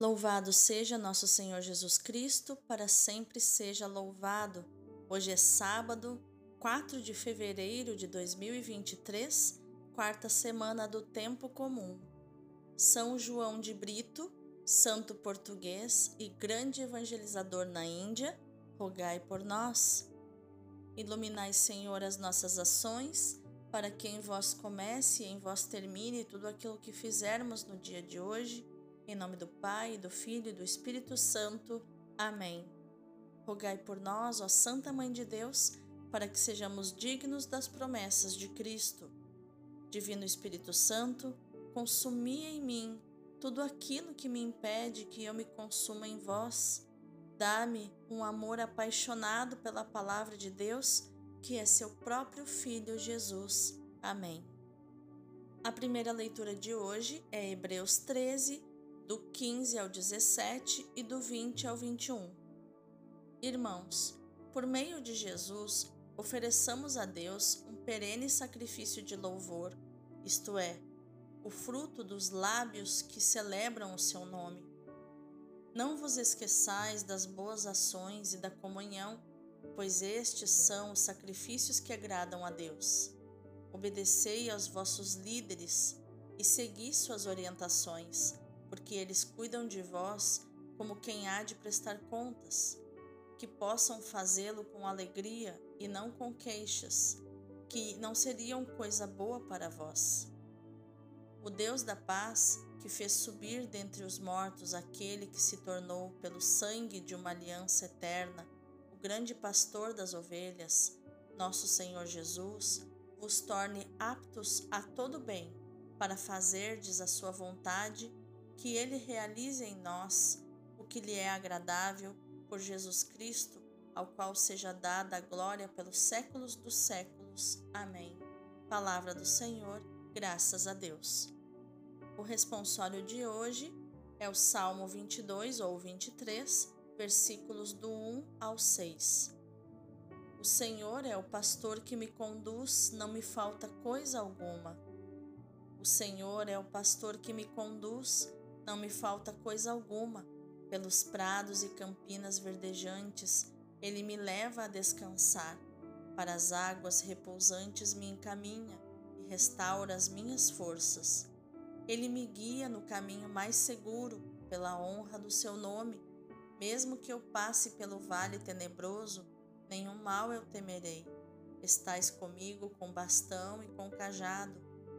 Louvado seja nosso Senhor Jesus Cristo, para sempre seja louvado. Hoje é sábado, 4 de fevereiro de 2023, quarta semana do tempo comum. São João de Brito, santo português e grande evangelizador na Índia, rogai por nós. Iluminai, Senhor, as nossas ações, para que em vós comece e em vós termine tudo aquilo que fizermos no dia de hoje em nome do Pai, do Filho e do Espírito Santo. Amém. Rogai por nós, ó Santa Mãe de Deus, para que sejamos dignos das promessas de Cristo. Divino Espírito Santo, consumi em mim tudo aquilo que me impede que eu me consuma em vós. Dá-me um amor apaixonado pela palavra de Deus, que é seu próprio Filho Jesus. Amém. A primeira leitura de hoje é Hebreus 13, do 15 ao 17 e do 20 ao 21. Irmãos, por meio de Jesus, ofereçamos a Deus um perene sacrifício de louvor, isto é, o fruto dos lábios que celebram o seu nome. Não vos esqueçais das boas ações e da comunhão, pois estes são os sacrifícios que agradam a Deus. Obedecei aos vossos líderes e segui suas orientações porque eles cuidam de vós como quem há de prestar contas, que possam fazê-lo com alegria e não com queixas, que não seriam coisa boa para vós. O Deus da paz, que fez subir dentre os mortos aquele que se tornou pelo sangue de uma aliança eterna, o grande pastor das ovelhas, nosso Senhor Jesus, vos torne aptos a todo bem, para fazerdes a sua vontade que Ele realize em nós o que lhe é agradável por Jesus Cristo, ao qual seja dada a glória pelos séculos dos séculos. Amém. Palavra do Senhor, graças a Deus. O responsório de hoje é o Salmo 22 ou 23, versículos do 1 ao 6. O Senhor é o pastor que me conduz, não me falta coisa alguma. O Senhor é o pastor que me conduz, não me falta coisa alguma. Pelos prados e campinas verdejantes, ele me leva a descansar. Para as águas repousantes me encaminha e restaura as minhas forças. Ele me guia no caminho mais seguro, pela honra do seu nome. Mesmo que eu passe pelo vale tenebroso, nenhum mal eu temerei. Estais comigo com bastão e com cajado,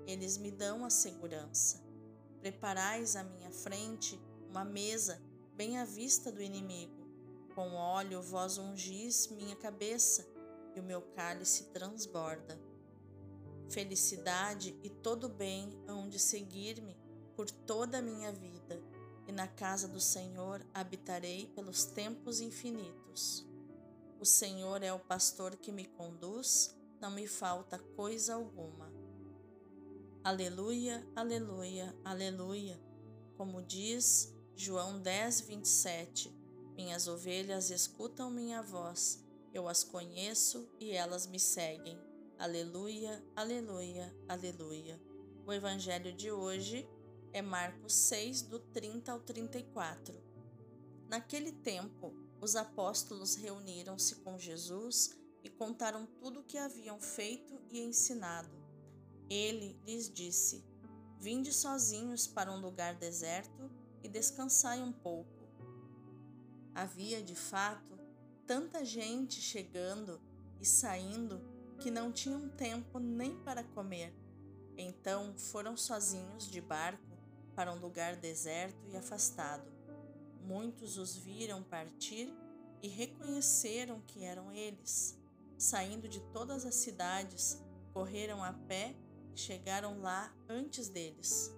eles me dão a segurança. Preparais à minha frente uma mesa bem à vista do inimigo. Com óleo vós ungis minha cabeça e o meu cálice transborda. Felicidade e todo bem hão de seguir-me por toda a minha vida, e na casa do Senhor habitarei pelos tempos infinitos. O Senhor é o pastor que me conduz, não me falta coisa alguma. Aleluia, aleluia, aleluia. Como diz João 10, 27, Minhas ovelhas escutam minha voz, eu as conheço e elas me seguem. Aleluia, aleluia, aleluia. O evangelho de hoje é Marcos 6, do 30 ao 34. Naquele tempo, os apóstolos reuniram-se com Jesus e contaram tudo o que haviam feito e ensinado. Ele lhes disse: Vinde sozinhos para um lugar deserto e descansai um pouco. Havia, de fato, tanta gente chegando e saindo que não tinham tempo nem para comer. Então foram sozinhos de barco para um lugar deserto e afastado. Muitos os viram partir e reconheceram que eram eles. Saindo de todas as cidades, correram a pé chegaram lá antes deles.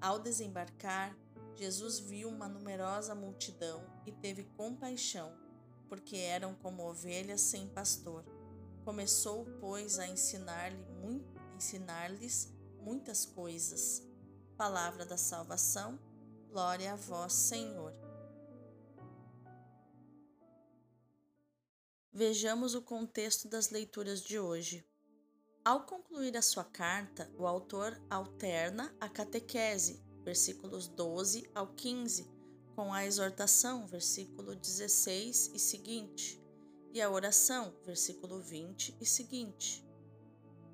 Ao desembarcar, Jesus viu uma numerosa multidão e teve compaixão, porque eram como ovelhas sem pastor. Começou, pois, a ensinar-lhes ensinar muitas coisas. Palavra da salvação, glória a vós, Senhor. Vejamos o contexto das leituras de hoje. Ao concluir a sua carta, o autor alterna a catequese, versículos 12 ao 15, com a exortação, versículo 16 e seguinte, e a oração, versículo 20 e seguinte.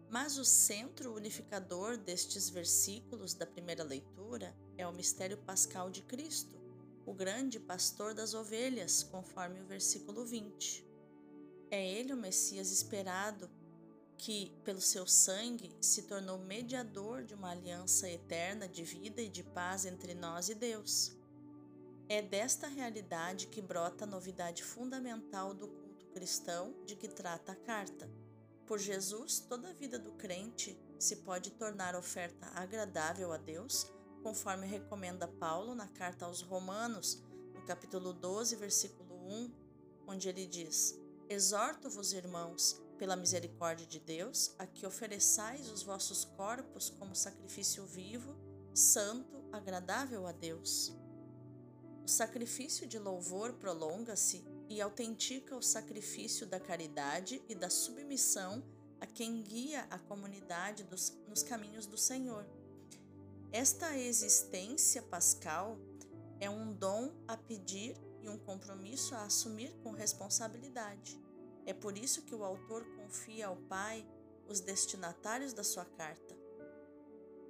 Mas o centro unificador destes versículos da primeira leitura é o mistério pascal de Cristo, o grande pastor das ovelhas, conforme o versículo 20. É ele o Messias esperado, que, pelo seu sangue, se tornou mediador de uma aliança eterna de vida e de paz entre nós e Deus. É desta realidade que brota a novidade fundamental do culto cristão de que trata a carta. Por Jesus, toda a vida do crente se pode tornar oferta agradável a Deus, conforme recomenda Paulo na carta aos Romanos, no capítulo 12, versículo 1, onde ele diz: Exorto-vos, irmãos, pela misericórdia de Deus, a que ofereçais os vossos corpos como sacrifício vivo, santo, agradável a Deus. O sacrifício de louvor prolonga-se e autentica o sacrifício da caridade e da submissão a quem guia a comunidade dos, nos caminhos do Senhor. Esta existência pascal é um dom a pedir e um compromisso a assumir com responsabilidade. É por isso que o autor confia ao Pai os destinatários da sua carta.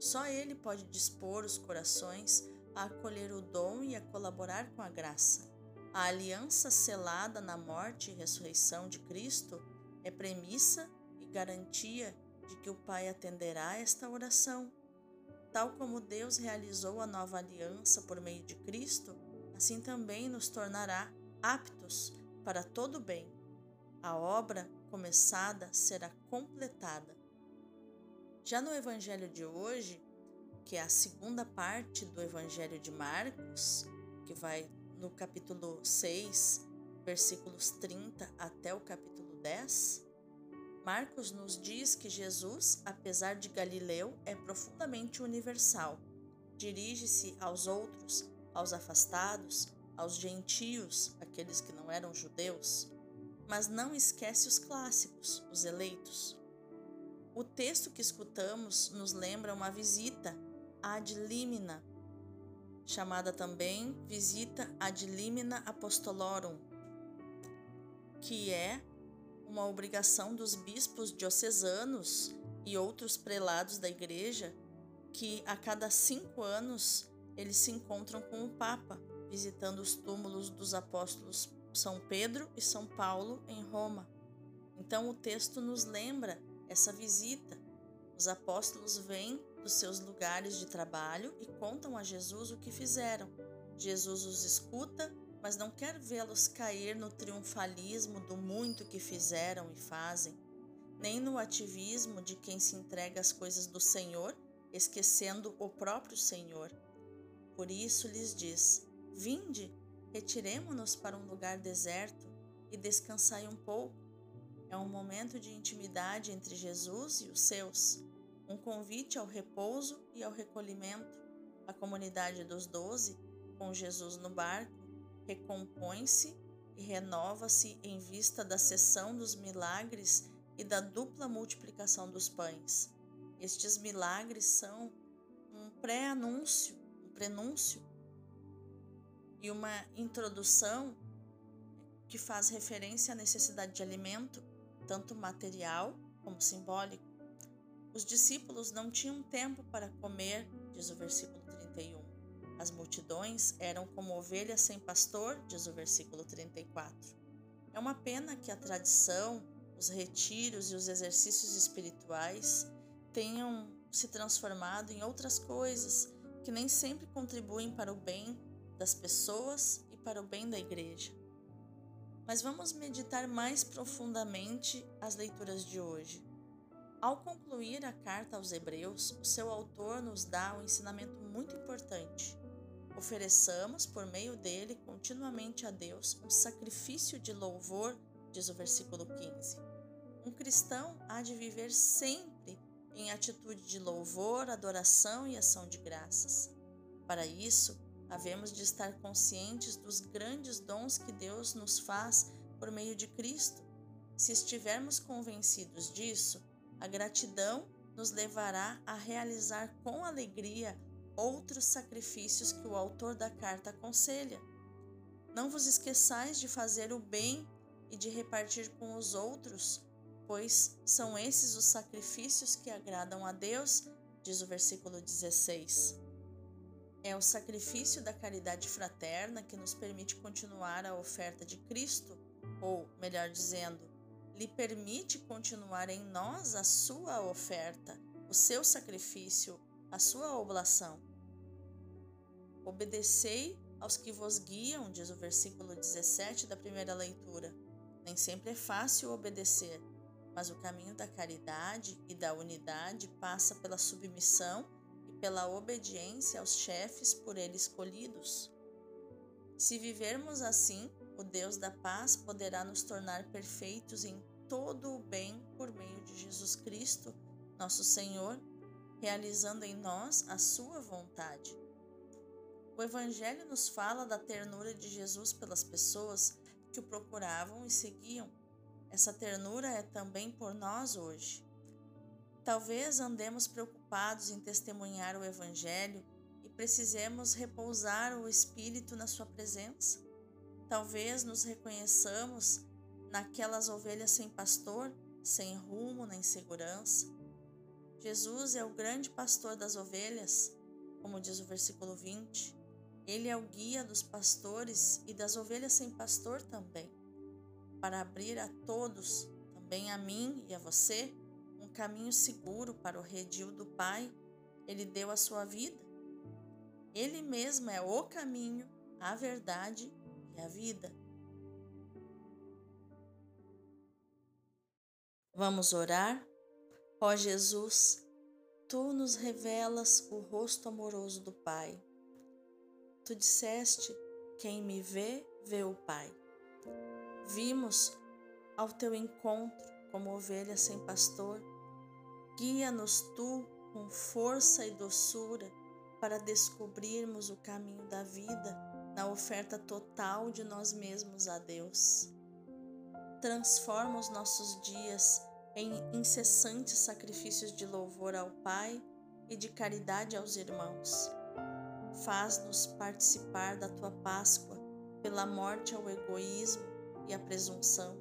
Só ele pode dispor os corações a acolher o dom e a colaborar com a graça. A aliança selada na morte e ressurreição de Cristo é premissa e garantia de que o Pai atenderá esta oração. Tal como Deus realizou a nova aliança por meio de Cristo, assim também nos tornará aptos para todo bem. A obra começada será completada. Já no Evangelho de hoje, que é a segunda parte do Evangelho de Marcos, que vai no capítulo 6, versículos 30 até o capítulo 10, Marcos nos diz que Jesus, apesar de Galileu, é profundamente universal. Dirige-se aos outros, aos afastados, aos gentios, aqueles que não eram judeus, mas não esquece os clássicos, os eleitos. O texto que escutamos nos lembra uma visita ad limina, chamada também visita ad limina apostolorum, que é uma obrigação dos bispos diocesanos e outros prelados da igreja que a cada cinco anos eles se encontram com o Papa, visitando os túmulos dos apóstolos São Pedro e São Paulo em Roma. Então o texto nos lembra essa visita. Os apóstolos vêm dos seus lugares de trabalho e contam a Jesus o que fizeram. Jesus os escuta, mas não quer vê-los cair no triunfalismo do muito que fizeram e fazem, nem no ativismo de quem se entrega às coisas do Senhor, esquecendo o próprio Senhor. Por isso lhes diz: Vinde, retiremo-nos para um lugar deserto e descansai um pouco. É um momento de intimidade entre Jesus e os seus um convite ao repouso e ao recolhimento. A comunidade dos doze, com Jesus no barco, recompõe-se e renova-se em vista da cessão dos milagres e da dupla multiplicação dos pães. Estes milagres são um pré-anúncio, um prenúncio e uma introdução que faz referência à necessidade de alimento, tanto material como simbólico. Os discípulos não tinham tempo para comer, diz o versículo 31. As multidões eram como ovelhas sem pastor, diz o versículo 34. É uma pena que a tradição, os retiros e os exercícios espirituais tenham se transformado em outras coisas que nem sempre contribuem para o bem das pessoas e para o bem da igreja. Mas vamos meditar mais profundamente as leituras de hoje. Ao concluir a carta aos Hebreus, o seu autor nos dá um ensinamento muito importante. Ofereçamos, por meio dele, continuamente a Deus um sacrifício de louvor, diz o versículo 15. Um cristão há de viver sempre em atitude de louvor, adoração e ação de graças. Para isso, havemos de estar conscientes dos grandes dons que Deus nos faz por meio de Cristo. Se estivermos convencidos disso, a gratidão nos levará a realizar com alegria outros sacrifícios que o autor da carta aconselha. Não vos esqueçais de fazer o bem e de repartir com os outros, pois são esses os sacrifícios que agradam a Deus, diz o versículo 16. É o sacrifício da caridade fraterna que nos permite continuar a oferta de Cristo, ou, melhor dizendo, lhe permite continuar em nós a sua oferta, o seu sacrifício, a sua oblação. Obedecei aos que vos guiam, diz o versículo 17 da primeira leitura. Nem sempre é fácil obedecer, mas o caminho da caridade e da unidade passa pela submissão pela obediência aos chefes por ele escolhidos. Se vivermos assim, o Deus da paz poderá nos tornar perfeitos em todo o bem por meio de Jesus Cristo, nosso Senhor, realizando em nós a sua vontade. O Evangelho nos fala da ternura de Jesus pelas pessoas que o procuravam e seguiam. Essa ternura é também por nós hoje. Talvez andemos preocupados em testemunhar o Evangelho e precisemos repousar o Espírito na Sua presença. Talvez nos reconheçamos naquelas ovelhas sem pastor, sem rumo nem segurança. Jesus é o grande pastor das ovelhas, como diz o versículo 20. Ele é o guia dos pastores e das ovelhas sem pastor também, para abrir a todos, também a mim e a você, um caminho seguro para o redil do Pai. Ele deu a sua vida. Ele mesmo é o caminho, a verdade e a vida. Vamos orar? Ó Jesus, tu nos revelas o rosto amoroso do Pai Tu disseste: Quem me vê, vê o Pai. Vimos ao teu encontro como ovelha sem pastor. Guia-nos tu com força e doçura para descobrirmos o caminho da vida na oferta total de nós mesmos a Deus. Transforma os nossos dias em incessantes sacrifícios de louvor ao Pai e de caridade aos irmãos Faz-nos participar da tua Páscoa pela morte ao egoísmo e à presunção,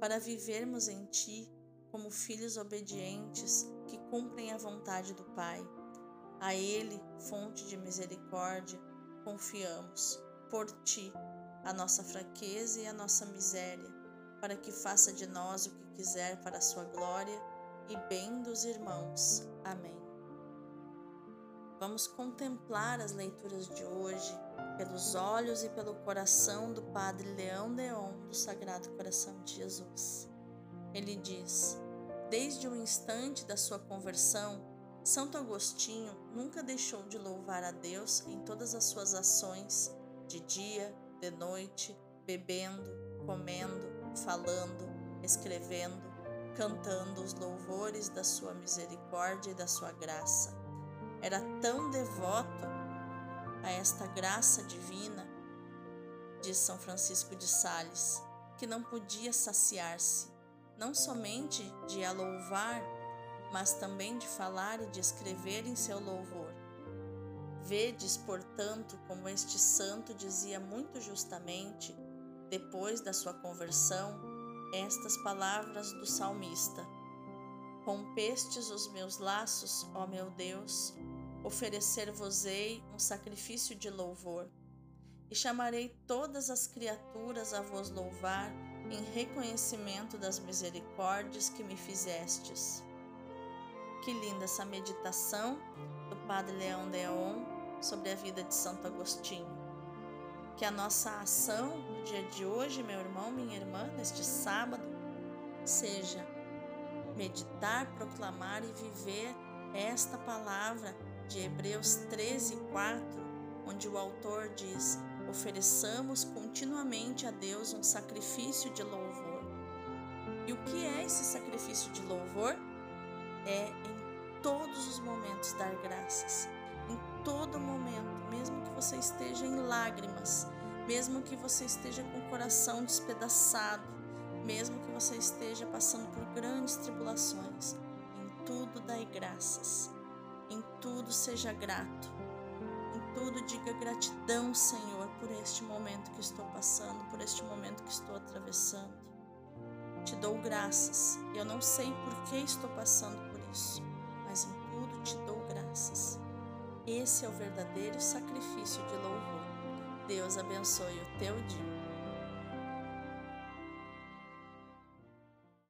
para vivermos em ti como filhos obedientes que cumprem a vontade do Pai. A Ele, fonte de misericórdia, confiamos, por ti, a nossa fraqueza e a nossa miséria, para que faça de nós o que quiser para a sua glória e bem dos irmãos. Amém. Vamos contemplar as leituras de hoje pelos olhos e pelo coração do Padre Leão Deon do Sagrado Coração de Jesus. Ele diz: Desde o instante da sua conversão, Santo Agostinho nunca deixou de louvar a Deus em todas as suas ações, de dia, de noite, bebendo, comendo, falando, escrevendo, cantando os louvores da sua misericórdia e da sua graça. Era tão devoto a esta graça divina, diz São Francisco de Sales, que não podia saciar-se, não somente de a louvar, mas também de falar e de escrever em seu louvor. Vedes, portanto, como este santo dizia muito justamente, depois da sua conversão, estas palavras do salmista: Rompestes os meus laços, ó meu Deus, oferecer-vos-ei um sacrifício de louvor. E chamarei todas as criaturas a vos louvar em reconhecimento das misericórdias que me fizestes. Que linda essa meditação do Padre Leão Deon sobre a vida de Santo Agostinho. Que a nossa ação no dia de hoje, meu irmão, minha irmã, neste sábado, seja meditar, proclamar e viver esta palavra de Hebreus 13, 4, onde o autor diz: ofereçamos continuamente a Deus um sacrifício de louvor. E o que é esse sacrifício de louvor? É em todos os momentos dar graças, em todo momento, mesmo que você esteja em lágrimas, mesmo que você esteja com o coração despedaçado, mesmo que você esteja passando por grandes tribulações, em tudo dai graças, em tudo seja grato, tudo, diga gratidão, Senhor, por este momento que estou passando, por este momento que estou atravessando. Te dou graças. Eu não sei por que estou passando por isso, mas em tudo te dou graças. Esse é o verdadeiro sacrifício de louvor. Deus abençoe o teu dia.